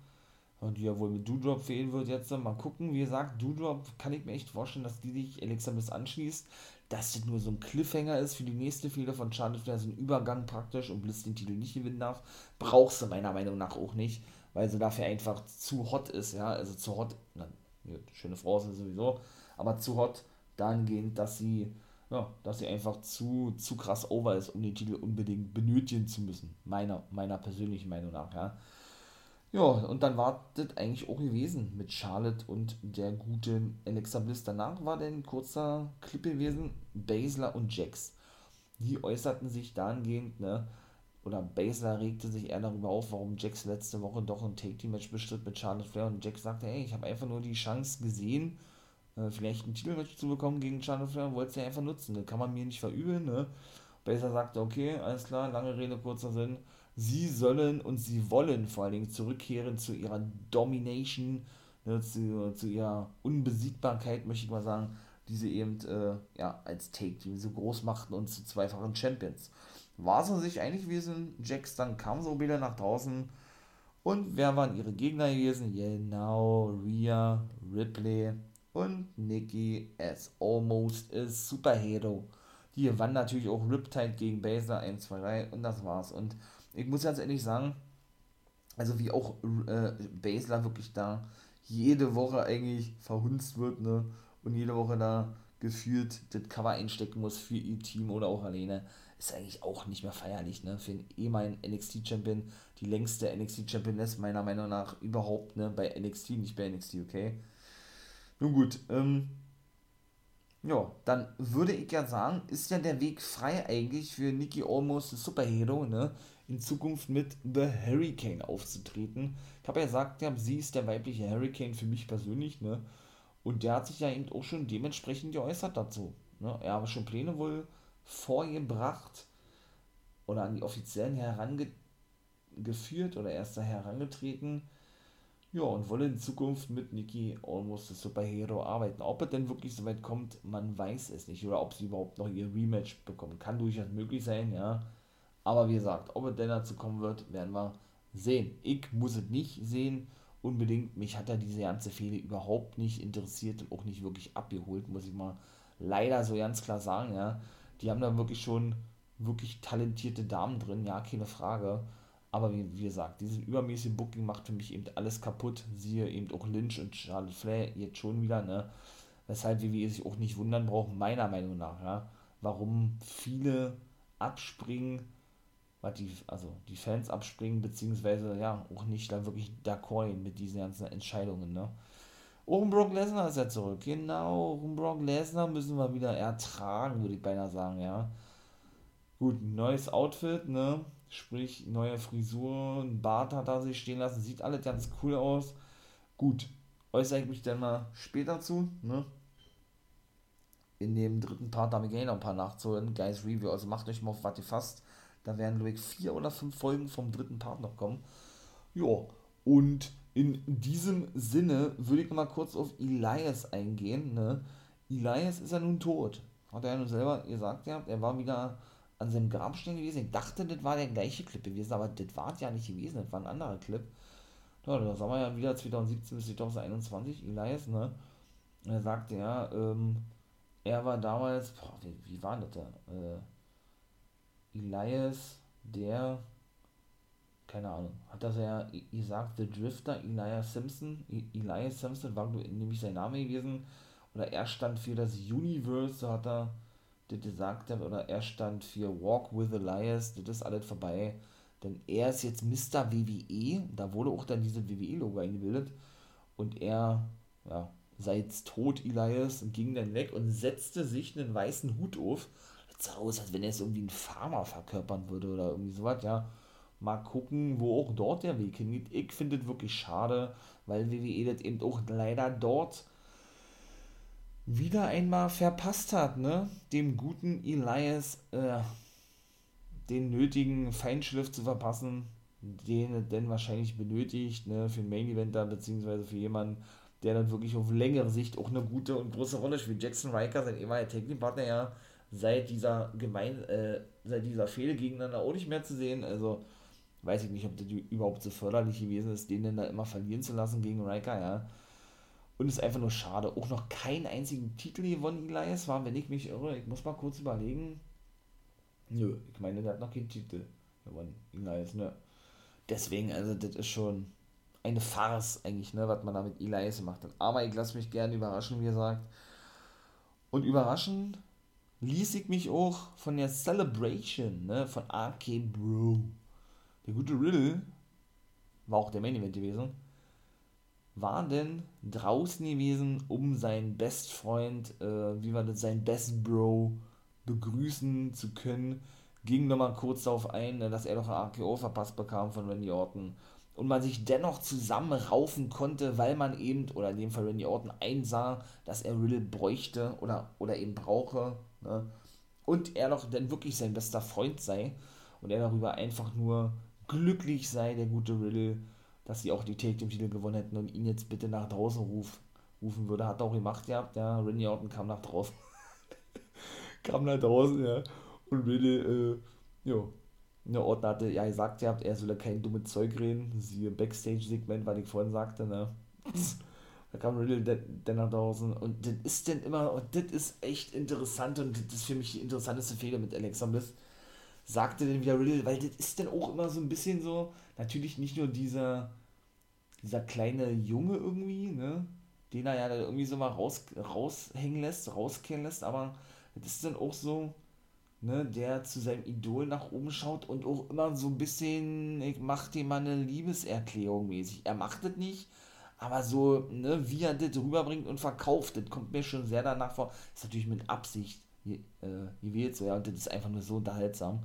und die ja wohl mit Doodrop fehlen wird jetzt. Mal gucken, wie gesagt, Doodrop kann ich mir echt vorstellen, dass die sich Alexa Bliss anschließt, dass das nur so ein Cliffhanger ist für die nächste Fehler von Charlotte Flair, so ein Übergang praktisch und Bliss den Titel nicht gewinnen darf. Brauchst du meiner Meinung nach auch nicht, weil sie dafür einfach zu hot ist, ja, also zu hot, na, schöne Frau ist sie sowieso, aber zu hot dahingehend, dass sie ja, dass sie einfach zu, zu krass over ist, um den Titel unbedingt benötigen zu müssen. Meiner, meiner persönlichen Meinung nach, ja. Ja, und dann war das eigentlich auch gewesen mit Charlotte und der guten Alexa Bliss. Danach war dann ein kurzer Clip gewesen, Baszler und Jax. Die äußerten sich dahingehend, ne, oder Baszler regte sich eher darüber auf, warum Jax letzte Woche doch ein Take-Team-Match bestritt mit Charlotte Flair und Jax sagte, hey, ich habe einfach nur die Chance gesehen, äh, vielleicht ein Titelmatch zu bekommen gegen Charlotte Flair und wollte es ja einfach nutzen. Das kann man mir nicht verübeln, ne. Baszler sagte, okay, alles klar, lange Rede, kurzer Sinn, sie sollen und sie wollen vor allen Dingen zurückkehren zu ihrer Domination, ne, zu, zu ihrer Unbesiegbarkeit, möchte ich mal sagen, die sie eben äh, ja, als Take-Team so groß machten und zu zweifachen Champions. War so sich einig gewesen, Jax dann kam so wieder nach draußen. Und wer waren ihre Gegner gewesen? Genau, Rhea, Ripley und Nikki as almost a superhero. Die gewann natürlich auch Riptide gegen Baszler 1, 2, 3 und das war's. Und ich muss ganz ehrlich sagen, also wie auch äh, Baszler wirklich da jede Woche eigentlich verhunzt wird, ne? Und jede Woche da gefühlt das Cover einstecken muss für ihr Team oder auch alleine, ist eigentlich auch nicht mehr feierlich, ne? Für einen ehemaligen NXT-Champion, die längste NXT-Championess meiner Meinung nach überhaupt, ne? Bei NXT, nicht bei NXT, okay? Nun gut, ähm, ja, dann würde ich ja sagen, ist ja der Weg frei eigentlich für Nikki Almost, Superhero, ne? in Zukunft mit The Hurricane aufzutreten. Ich habe ja gesagt, ja, sie ist der weibliche Hurricane für mich persönlich, ne? Und der hat sich ja eben auch schon dementsprechend geäußert dazu. Ne? Er habe schon Pläne wohl vorgebracht oder an die Offiziellen herangeführt oder erst da herangetreten. Ja, und wolle in Zukunft mit Nikki Almost the Superhero arbeiten. Ob er denn wirklich so weit kommt, man weiß es nicht. Oder ob sie überhaupt noch ihr Rematch bekommen. Kann durchaus möglich sein, ja. Aber wie gesagt, ob es denn dazu kommen wird, werden wir sehen. Ich muss es nicht sehen, unbedingt. Mich hat ja diese ganze Fehde überhaupt nicht interessiert und auch nicht wirklich abgeholt, muss ich mal leider so ganz klar sagen, ja. Die haben da wirklich schon wirklich talentierte Damen drin, ja, keine Frage. Aber wie, wie gesagt, dieses übermäßige Booking macht für mich eben alles kaputt. Siehe eben auch Lynch und Charlotte Flair jetzt schon wieder, ne? Weshalb WWE sich auch nicht wundern braucht, meiner Meinung nach, ja. Warum viele abspringen was die, also die Fans abspringen, beziehungsweise ja, auch nicht da wirklich d'accord mit diesen ganzen Entscheidungen, ne? Ein Brock Lesnar ist ja zurück. Genau, Brock Lesnar müssen wir wieder ertragen, würde ich beinahe sagen, ja. Gut, neues Outfit, ne? Sprich, neue Frisur, ein Bart hat er sich stehen lassen, sieht alles ganz cool aus. Gut, äußere ich mich dann mal später zu, ne? In dem dritten Part habe ich eh noch ein paar nachzuhören. Guys Review, also macht euch mal auf was ihr fasst. Da werden, glaube ich, vier oder fünf Folgen vom dritten Part noch kommen. Ja, und in diesem Sinne würde ich mal kurz auf Elias eingehen. Ne? Elias ist ja nun tot. Hat er ja nun selber gesagt, ja, er war wieder an seinem Grabstein gewesen. Ich dachte, das war der gleiche Clip gewesen, aber das war es ja nicht gewesen, das war ein anderer Clip. Ja, da sagen wir ja wieder 2017 bis 2021, Elias, ne? Er sagte ja, ähm, er war damals, boah, wie, wie war das da? Äh, Elias, der, keine Ahnung, hat das ja gesagt, The Drifter, Elias Simpson, Elias Simpson war nämlich sein Name gewesen, oder er stand für das Universe, so hat er das gesagt, oder er stand für Walk with Elias, das ist alles vorbei, denn er ist jetzt Mr. WWE, da wurde auch dann dieses WWE-Logo eingebildet, und er, ja, sei jetzt tot, Elias, und ging dann weg und setzte sich einen weißen Hut auf, sah aus, als wenn er es irgendwie ein Farmer verkörpern würde oder irgendwie sowas, ja. Mal gucken, wo auch dort der Weg hingeht. Ich finde es wirklich schade, weil WWE das eben auch leider dort wieder einmal verpasst hat, ne? Dem guten Elias äh, den nötigen Feinschliff zu verpassen, den er denn wahrscheinlich benötigt, ne? Für einen Main Eventer, beziehungsweise für jemanden, der dann wirklich auf längere Sicht auch eine gute und große Rolle spielt. Jackson Riker, sein ehemaliger Technikpartner, ja, seit dieser gemein, äh, seit dieser Fehde gegeneinander auch nicht mehr zu sehen. Also weiß ich nicht, ob das überhaupt so förderlich gewesen ist, den dann da immer verlieren zu lassen gegen Riker, ja. Und ist einfach nur schade. Auch noch keinen einzigen Titel gewonnen, Elias war, wenn ich mich irre. Ich muss mal kurz überlegen. Nö, ich meine, der hat noch keinen Titel gewonnen, Elias, ne? Deswegen, also, das ist schon eine Farce eigentlich, ne, was man da mit Elias gemacht hat. Aber ich lasse mich gerne überraschen, wie gesagt. Und überraschen ließ ich mich auch von der Celebration, ne, von RK Bro. Der gute Riddle war auch der Main Event gewesen. War denn draußen gewesen, um seinen Bestfreund, äh, wie war das, sein Best Bro begrüßen zu können. Ging nochmal kurz darauf ein, ne, dass er doch ein RKO verpasst bekam von Randy Orton und man sich dennoch zusammenraufen konnte, weil man eben, oder in dem Fall Randy Orton, einsah, dass er Riddle bräuchte oder, oder eben brauche. Ne? Und er doch dann wirklich sein bester Freund sei und er darüber einfach nur glücklich sei, der gute Riddle, dass sie auch die Take Team Titel gewonnen hätten und ihn jetzt bitte nach draußen ruf, rufen würde. Hat er auch gemacht gehabt, ja. Randy Orton kam nach draußen. kam nach draußen, ja. Und Riddle, äh, ja, eine Ordner hatte ja gesagt, ihr habt, er solle kein dummes Zeug reden. Siehe Backstage-Segment, was ich vorhin sagte, ne? da kam Riddle dann nach draußen und das ist denn immer, und das ist echt interessant und das ist für mich die interessanteste Fehler mit Alexa Bliss. Sagte denn wieder Riddle, weil das ist dann auch immer so ein bisschen so, natürlich nicht nur dieser, dieser kleine Junge irgendwie, ne? Den er ja irgendwie so mal raus, raushängen lässt, rauskehren lässt, aber das ist dann auch so, ne, der zu seinem Idol nach oben schaut und auch immer so ein bisschen, ich mach dir mal eine Liebeserklärung mäßig. Er macht das nicht, aber so, ne, wie er das rüberbringt und verkauft, das kommt mir schon sehr danach vor. ist natürlich mit Absicht äh, gewählt, so, ja, und das ist einfach nur so unterhaltsam.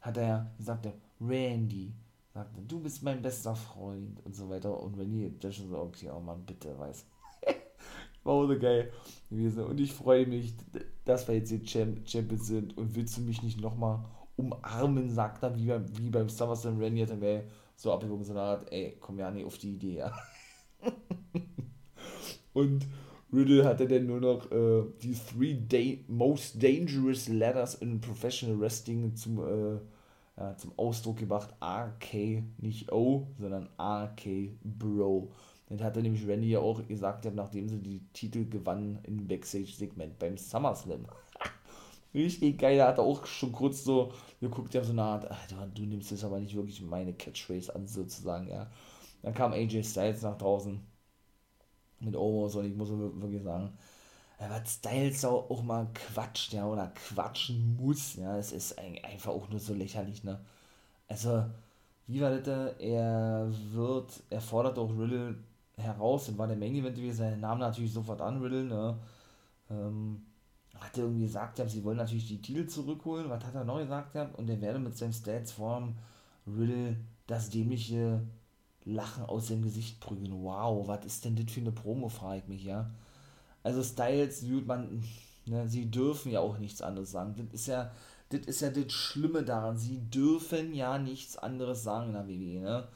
Hat er ja gesagt, der Randy, sagte, du bist mein bester Freund und so weiter. Und Randy, der schon so, okay, oh Mann, bitte, weiß war so geil gewesen. Und ich freue mich, dass wir jetzt die Champions sind. Und willst du mich nicht nochmal umarmen, sagt er, wie beim, wie beim SummerSlam Randy hat er so abgewogen, so eine Art, ey, komm ja nicht auf die Idee, ja. und Riddle hatte dann nur noch äh, die Three Day Most Dangerous Ladders in Professional Wrestling zum, äh, ja, zum Ausdruck gebracht. RK, nicht O, sondern RK Bro. Das hatte nämlich Randy ja auch gesagt, nachdem sie die Titel gewannen im Backstage-Segment beim SummerSlam. Richtig geil, da hat er auch schon kurz so geguckt, ja, so eine Art, du nimmst jetzt aber nicht wirklich meine Catchphrase an, sozusagen, ja. Dann kam AJ Styles nach draußen mit Omos und ich muss wirklich sagen, was Styles auch mal quatscht, ja, oder quatschen muss, ja, es ist einfach auch nur so lächerlich, ne. Also, wie war das? Er wird, er fordert auch Riddle heraus und war der Main Event gewesen. Er nahm natürlich sofort an, Riddle, ne? Ähm, hat er irgendwie gesagt, ja, sie wollen natürlich die Titel zurückholen. Was hat er noch gesagt? Ja? Und er werde mit seinem Stats-Form Riddle das dämliche Lachen aus dem Gesicht prügeln. Wow, was ist denn das für eine Promo, frage ich mich, ja. Also Styles, man, ne, sie dürfen ja auch nichts anderes sagen. Das ist ja, das ist ja das Schlimme daran. Sie dürfen ja nichts anderes sagen in der WWE, ne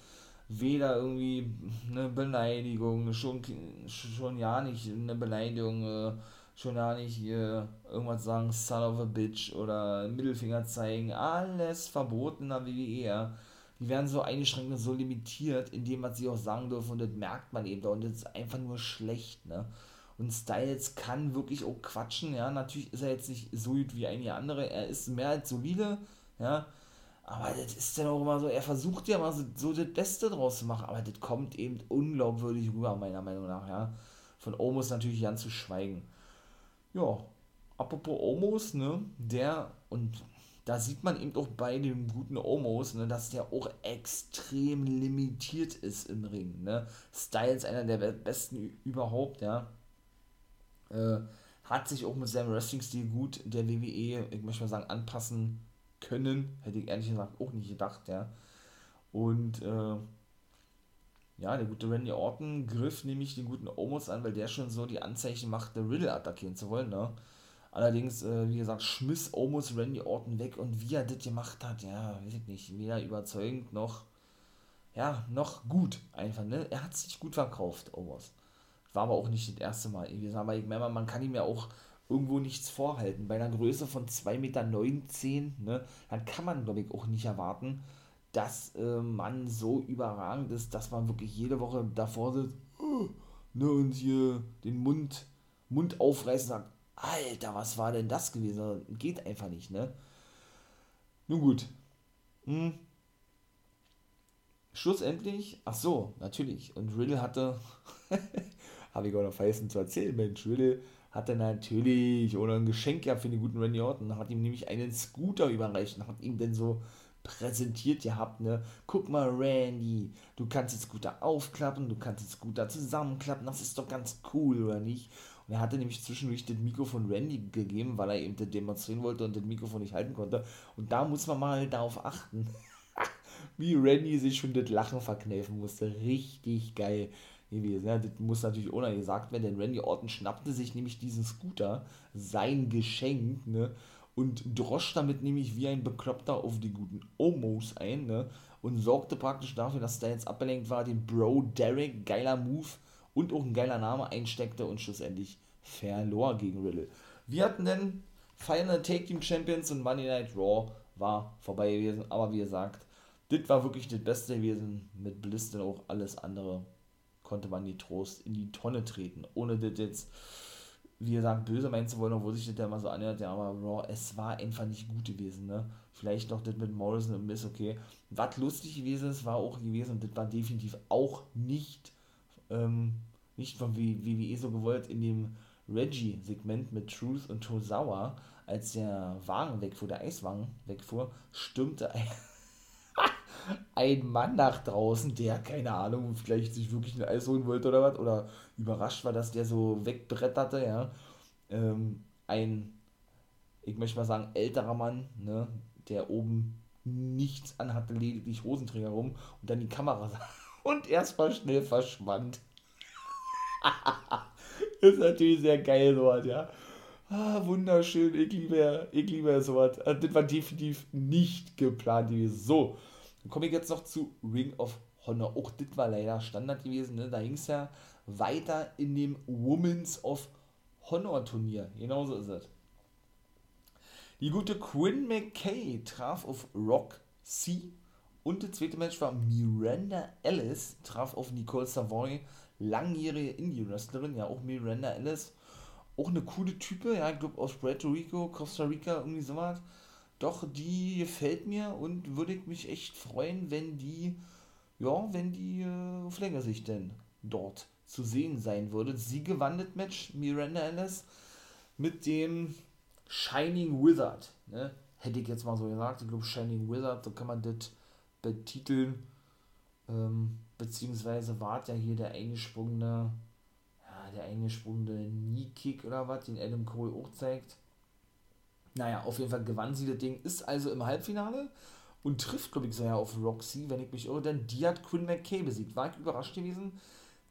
weder irgendwie eine Beleidigung, schon, schon ja nicht eine Beleidigung, äh, schon ja nicht äh, irgendwas sagen, son of a bitch oder Mittelfinger zeigen, alles verboten in der WWE, ja. Die werden so eingeschränkt und so limitiert, in dem, was sie auch sagen dürfen und das merkt man eben da und das ist einfach nur schlecht, ne. Und Styles kann wirklich auch quatschen, ja. Natürlich ist er jetzt nicht so gut wie einige andere, er ist mehr als solide, ja aber das ist dann auch immer so, er versucht ja mal so, so das Beste draus zu machen, aber das kommt eben unglaubwürdig rüber, meiner Meinung nach, ja. Von Omos natürlich ganz zu schweigen. Ja, apropos Omos, ne, der, und da sieht man eben auch bei dem guten Omos, ne, dass der auch extrem limitiert ist im Ring, ne. Styles, einer der besten überhaupt, ja. Äh, hat sich auch mit seinem Wrestling-Stil gut der WWE, ich möchte mal sagen, anpassen können. Hätte ich ehrlich gesagt auch nicht gedacht, ja. Und äh, ja, der gute Randy Orton griff nämlich den guten Omos an, weil der schon so die Anzeichen machte, Riddle attackieren zu wollen, ne? Allerdings, äh, wie gesagt, schmiss Omos Randy Orton weg und wie er das gemacht hat, ja, weiß ich nicht, weder überzeugend noch, ja, noch gut einfach, ne? Er hat sich gut verkauft, Omos. War aber auch nicht das erste Mal. Wie gesagt, ich meine, man kann ihm ja auch irgendwo nichts vorhalten. Bei einer Größe von 2,19 Meter, ne, dann kann man, glaube ich, auch nicht erwarten, dass äh, man so überragend ist, dass man wirklich jede Woche davor sitzt oh, ne, und hier den Mund, Mund aufreißt und sagt, Alter, was war denn das gewesen? Geht einfach nicht, ne? Nun gut. Hm. Schlussendlich, ach so, natürlich. Und Riddle hatte habe ich auch noch vergessen zu erzählen, Mensch, Riddle hatte natürlich oder ein Geschenk gehabt für den guten Randy Orton, hat ihm nämlich einen Scooter überreicht und hat ihm dann so präsentiert gehabt, ne? Guck mal, Randy, du kannst den Scooter aufklappen, du kannst den Scooter zusammenklappen, das ist doch ganz cool, oder nicht? Und er hatte nämlich zwischendurch das Mikrofon Randy gegeben, weil er eben das demonstrieren wollte und das Mikrofon nicht halten konnte. Und da muss man mal darauf achten, wie Randy sich schon das Lachen verkneifen musste. Richtig geil gewesen. Ja, das muss natürlich ohne gesagt werden, denn Randy Orton schnappte sich nämlich diesen Scooter, sein Geschenk, ne, und drosch damit nämlich wie ein Bekloppter auf die guten Omos ein, ne, und sorgte praktisch dafür, dass da jetzt abgelenkt war, den Bro Derek, geiler Move und auch ein geiler Name einsteckte und schlussendlich verlor gegen Riddle. Wir hatten denn Final Take Team Champions und Monday Night Raw war vorbei gewesen, aber wie gesagt, das war wirklich das Beste gewesen. Mit Bliss dann auch alles andere konnte man die Trost in die Tonne treten, ohne das jetzt, wie gesagt, böse meinen zu wollen, obwohl sich das ja immer so anhört, ja, aber Raw, es war einfach nicht gut gewesen, ne? Vielleicht noch das mit Morrison und Miss, okay. Was lustig gewesen ist, war auch gewesen, und das war definitiv auch nicht, ähm, nicht von WWE so gewollt, in dem Reggie-Segment mit Truth und Tozawa, als der Wagen wegfuhr, der Eiswagen wegfuhr, stürmte ein ein Mann nach draußen, der, keine Ahnung, vielleicht sich wirklich ein Eis holen wollte oder was, oder überrascht war, dass der so wegbretterte, ja. Ähm, ein, ich möchte mal sagen, älterer Mann, ne, der oben nichts anhatte, lediglich Hosenträger rum und dann die Kamera sah und erstmal schnell verschwand. ist natürlich sehr geil, sowas, ja. Ah, wunderschön, ich liebe, ich liebe sowas. Also, das war definitiv nicht geplant gewesen. So, dann komme ich jetzt noch zu Ring of Honor. Auch das war leider Standard gewesen. Ne? Da ging es ja weiter in dem Women's of Honor Turnier. Genauso ist es. Die gute Quinn McKay traf auf Rock C. Und das zweite Match war Miranda Ellis, traf auf Nicole Savoy, langjährige Indie-Wrestlerin, ja auch Miranda Ellis. Auch eine coole Type, ja, ich glaube aus Puerto Rico, Costa Rica, irgendwie sowas. Doch, die gefällt mir und würde ich mich echt freuen, wenn die, ja, wenn die äh, auf längere Sicht denn dort zu sehen sein würde. Sie gewann das Match, Miranda Ellis, mit dem Shining Wizard. Ne? Hätte ich jetzt mal so gesagt. Ich glaube, Shining Wizard, so kann man das betiteln. Ähm, beziehungsweise war ja hier der eingesprungene, ja, der eingesprungene Knee-Kick oder was, den Adam Cole auch zeigt. Naja, auf jeden Fall gewann sie das Ding, ist also im Halbfinale und trifft, glaube ich, so ja auf Roxy, wenn ich mich irre, denn die hat Quinn McKay besiegt. War ich überrascht gewesen,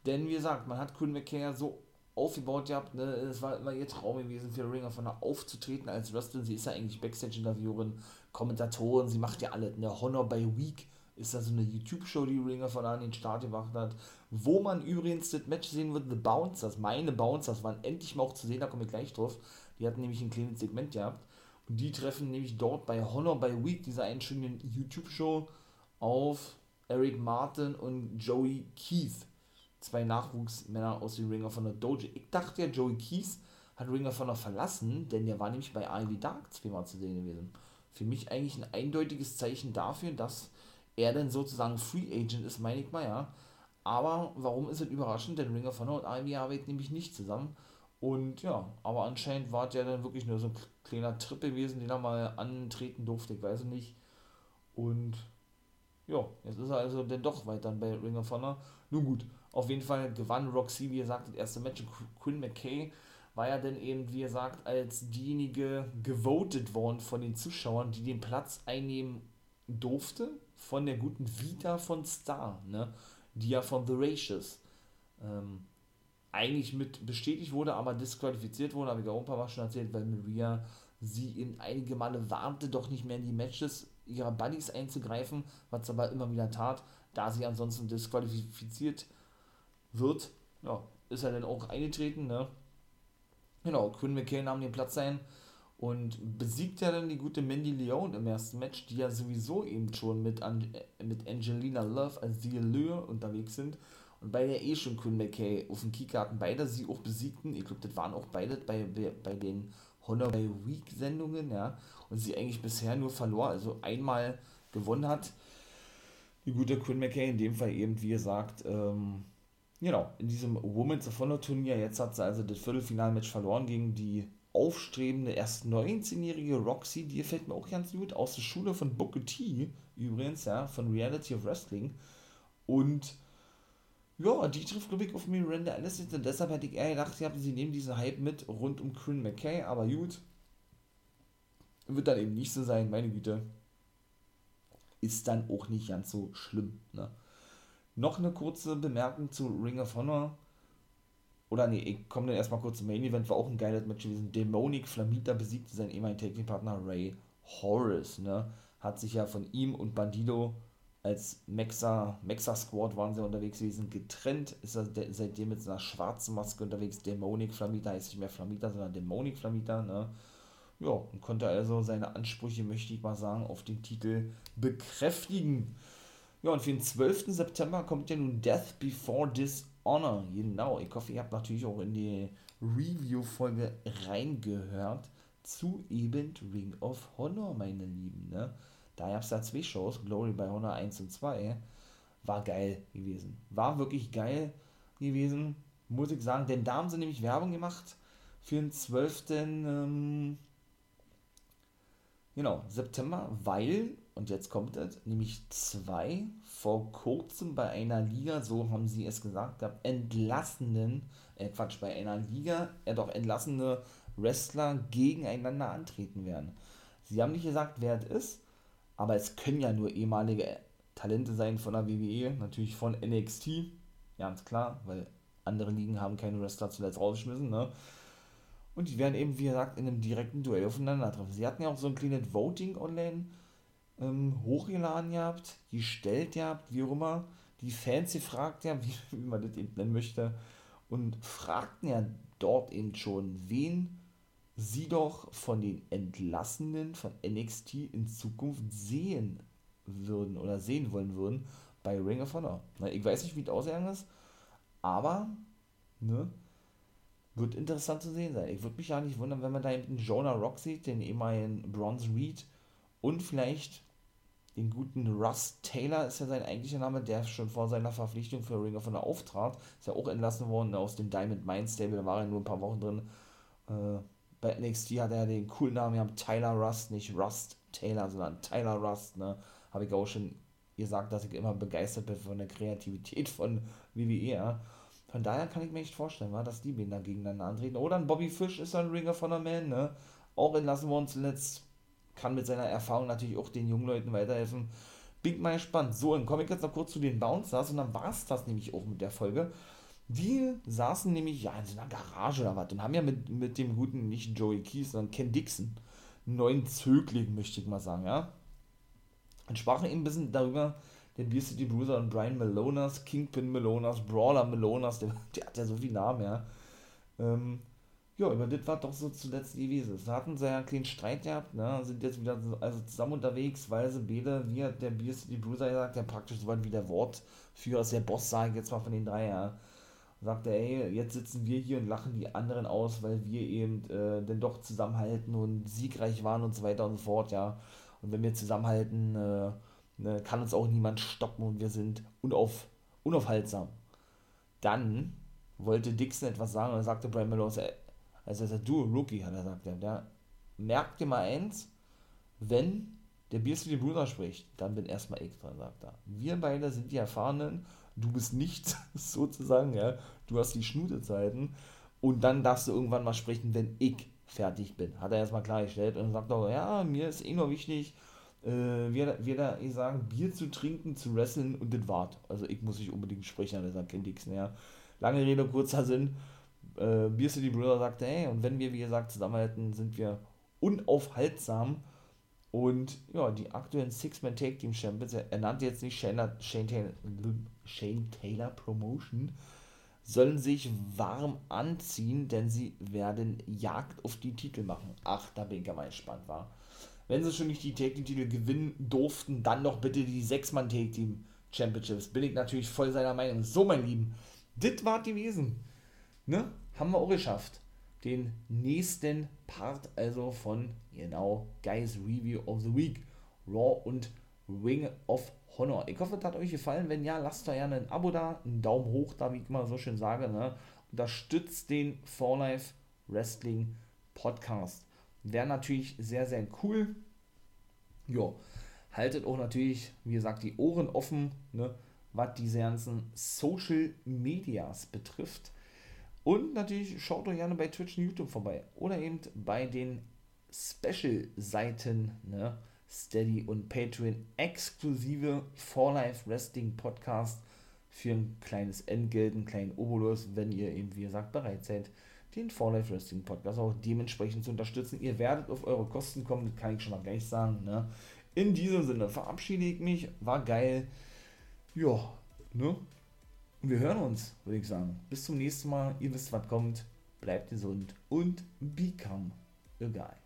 denn wie gesagt, man hat Quinn McKay ja so aufgebaut gehabt, ne? es war immer ihr Traum gewesen, für Ringer von der aufzutreten als Wrestlerin. Sie ist ja eigentlich Backstage-Interviewerin, Kommentatorin, sie macht ja alles. Ne? Honor by Week ist da so eine YouTube-Show, die Ringer von an den Start gemacht hat, wo man übrigens das Match sehen wird, The Bouncers, meine Bouncers waren endlich mal auch zu sehen, da komme ich gleich drauf. Die hatten nämlich ein kleines Segment gehabt. Und die treffen nämlich dort bei Honor by Week, dieser einschönen YouTube-Show, auf Eric Martin und Joey Keith. Zwei Nachwuchsmänner aus dem Ringer von der Dojo. Ich dachte ja, Joey Keith hat Ringer von der verlassen, denn der war nämlich bei Ivy Dark zweimal zu sehen gewesen. Für mich eigentlich ein eindeutiges Zeichen dafür, dass er denn sozusagen Free Agent ist, meine ich mal, ja. Aber warum ist es überraschend? Denn Ringer von und Ivy arbeiten nämlich nicht zusammen. Und ja, aber anscheinend war der dann wirklich nur so ein kleiner Trip gewesen, den er mal antreten durfte, ich weiß nicht. Und ja, jetzt ist er also dann doch weiter bei Ring of Honor. Nun gut, auf jeden Fall gewann Roxy, wie gesagt, das erste Match. Quinn McKay war ja dann eben, wie gesagt, als diejenige gewotet worden von den Zuschauern, die den Platz einnehmen durfte von der guten Vita von Star, ne? die ja von The Racious ähm, eigentlich mit bestätigt wurde, aber disqualifiziert wurde, habe ich auch ein paar Mal schon erzählt, weil Maria sie in einige Male warnte, doch nicht mehr in die Matches ihrer Buddies einzugreifen, was aber immer wieder tat, da sie ansonsten disqualifiziert wird. Ja, ist er dann auch eingetreten, ne? Genau, Quinn McKay nahm den Platz ein und besiegt ja dann die gute Mandy Leon im ersten Match, die ja sowieso eben schon mit, An mit Angelina Love als die Allure unterwegs sind und bei der eh schon Quinn McKay auf dem Kicker hatten beide sie auch besiegten. Ich glaube, das waren auch beide bei, bei den Honor by Week Sendungen, ja. Und sie eigentlich bisher nur verlor, also einmal gewonnen hat. Die gute Quinn McKay, in dem Fall eben, wie gesagt, ähm, genau, in diesem Women's of Honor Turnier, jetzt hat sie also das Viertelfinalmatch verloren gegen die aufstrebende, erst 19-jährige Roxy, die gefällt mir auch ganz gut, aus der Schule von Booker T, übrigens, ja, von Reality of Wrestling. Und ja, die trifft, glaube ich, auf Miranda Allison und deshalb hätte ich eher gedacht, ja, sie nehmen diesen Hype mit rund um Corinne McKay, aber gut. Wird dann eben nicht so sein, meine Güte. Ist dann auch nicht ganz so schlimm, ne? Noch eine kurze Bemerkung zu Ring of Honor. Oder nee, ich komme dann erstmal kurz zum Main Event, war auch ein geiles Match gewesen. Dämonik Flamita besiegte seinen ehemaligen Taking-Partner Ray Horace, ne? Hat sich ja von ihm und Bandido als Mexa, Mexa Squad waren sie unterwegs gewesen, getrennt, ist er seitdem mit einer schwarzen Maske unterwegs, Dämonik Flamita heißt nicht mehr Flamita, sondern Dämonik Flamita, ne? Ja, und konnte also seine Ansprüche, möchte ich mal sagen, auf den Titel bekräftigen. Ja, und für den 12. September kommt ja nun Death Before Dishonor. Genau, ich hoffe, ihr habt natürlich auch in die Review-Folge reingehört zu eben Ring of Honor, meine Lieben, ne? Da gab es da zwei Shows, Glory by Honor 1 und 2. War geil gewesen. War wirklich geil gewesen, muss ich sagen. Denn da haben sie nämlich Werbung gemacht für den 12. Ähm, genau, September, weil, und jetzt kommt es, nämlich zwei vor kurzem bei einer Liga, so haben sie es gesagt, gab entlassenen, äh Quatsch, bei einer Liga, äh doch entlassene Wrestler gegeneinander antreten werden. Sie haben nicht gesagt, wer es ist, aber es können ja nur ehemalige Talente sein von der WWE, natürlich von NXT, ganz klar, weil andere Ligen haben keine Wrestler zuletzt rausgeschmissen, ne? Und die werden eben, wie gesagt, in einem direkten Duell aufeinandertreffen. Sie hatten ja auch so ein kleines Voting online ähm, hochgeladen gehabt, gestellt gehabt, wie auch immer. Die Fans gefragt ja, wie, wie man das eben nennen möchte, und fragten ja dort eben schon, wen sie doch von den Entlassenen von NXT in Zukunft sehen würden oder sehen wollen würden bei Ring of Honor. Na, ich weiß nicht, wie es ausgegangen ist, aber ne, wird interessant zu sehen sein. Ich würde mich ja nicht wundern, wenn man da eben Jonah Rock sieht, den ehemaligen Bronze Reed und vielleicht den guten Russ Taylor ist ja sein eigentlicher Name, der schon vor seiner Verpflichtung für Ring of Honor auftrat. Ist ja auch entlassen worden aus dem Diamond Mind Stable, da war er nur ein paar Wochen drin. Äh, bei NXT hat er den coolen Namen, wir haben Tyler Rust, nicht Rust Taylor, sondern Tyler Rust, ne? Habe ich auch schon gesagt, dass ich immer begeistert bin von der Kreativität von WWE, ja. Von daher kann ich mir echt vorstellen, wa, dass die beiden da gegeneinander antreten. Oder ein Bobby Fish ist ein Ringer von der Man, ne? Auch entlassen worden zuletzt. Kann mit seiner Erfahrung natürlich auch den jungen Leuten weiterhelfen. Bin mal gespannt. So, dann komme ich jetzt noch kurz zu den Bouncers und dann war es das nämlich auch mit der Folge. Die saßen nämlich ja in so einer Garage oder was und haben ja mit, mit dem guten, nicht Joey Keys, sondern Ken Dixon, einen neuen Zögling, möchte ich mal sagen, ja. Und sprachen eben ein bisschen darüber, der Beer City Bruiser und Brian Malonas, Kingpin Malonas, Brawler Malonas, der, der hat ja so viele Namen, ja. Ähm, ja, über das war doch so zuletzt gewesen. Da hatten sie ja einen kleinen Streit gehabt, ne? sind jetzt wieder so, also zusammen unterwegs, weil sie beide, wie hat der City Bruiser gesagt, der praktisch so weit wie der Wortführer ist, der Boss, sage ich jetzt mal von den drei, ja sagt er, ey, jetzt sitzen wir hier und lachen die anderen aus, weil wir eben äh, dann doch zusammenhalten und siegreich waren und so weiter und so fort, ja. Und wenn wir zusammenhalten, äh, ne, kann uns auch niemand stoppen und wir sind unauf, unaufhaltsam. Dann wollte Dixon etwas sagen und sagte Brian Melrose, also er sagt, du Rookie, hat er gesagt, der, merk dir mal eins, wenn der City Bruder spricht, dann bin erstmal ich dran, sagt er. Wir beide sind die Erfahrenen du bist nichts, sozusagen, ja, du hast die Schnutezeiten und dann darfst du irgendwann mal sprechen, wenn ich fertig bin. Hat er erstmal klargestellt und sagt auch, ja, mir ist eh nur wichtig, äh, wir, da, ich sagen, Bier zu trinken, zu wresteln und das wart. Also ich muss nicht unbedingt sprechen, hat er sagt, kennt nichts mehr. Lange Rede, kurzer Sinn. Äh, Beer City Brother sagte, hey, und wenn wir, wie gesagt, zusammenhalten, sind wir unaufhaltsam und ja, die aktuellen Six-Man Take Team Champions, er nannte jetzt nicht Shane, Shane, Taylor, Shane Taylor Promotion, sollen sich warm anziehen, denn sie werden Jagd auf die Titel machen. Ach, da bin ich mal gespannt, war. Wenn sie schon nicht die Take Team Titel gewinnen durften, dann doch bitte die Sechs-Mann Take Team Championships. Bin ich natürlich voll seiner Meinung. So, mein Lieben, das war gewesen. Ne? Haben wir auch geschafft den nächsten Part also von genau Guys Review of the Week. Raw und Ring of Honor. Ich hoffe, es hat euch gefallen. Wenn ja, lasst doch gerne ein Abo da, einen Daumen hoch da, wie ich immer so schön sage. Ne? Unterstützt den For Life Wrestling Podcast. Wäre natürlich sehr, sehr cool. Jo, haltet auch natürlich, wie gesagt, die Ohren offen, ne, was diese ganzen Social Medias betrifft. Und natürlich schaut doch gerne bei Twitch und YouTube vorbei. Oder eben bei den Special-Seiten, ne? Steady und Patreon exklusive For Life Wrestling Podcast für ein kleines Entgelt, einen kleinen Obolus, wenn ihr eben, wie gesagt, bereit seid, den For Life Wrestling Podcast auch dementsprechend zu unterstützen. Ihr werdet auf eure Kosten kommen, das kann ich schon mal gleich sagen. Ne? In diesem Sinne verabschiede ich mich, war geil. Ja, ne? Wir hören uns, würde ich sagen. Bis zum nächsten Mal. Ihr wisst, was kommt. Bleibt gesund und become a guy.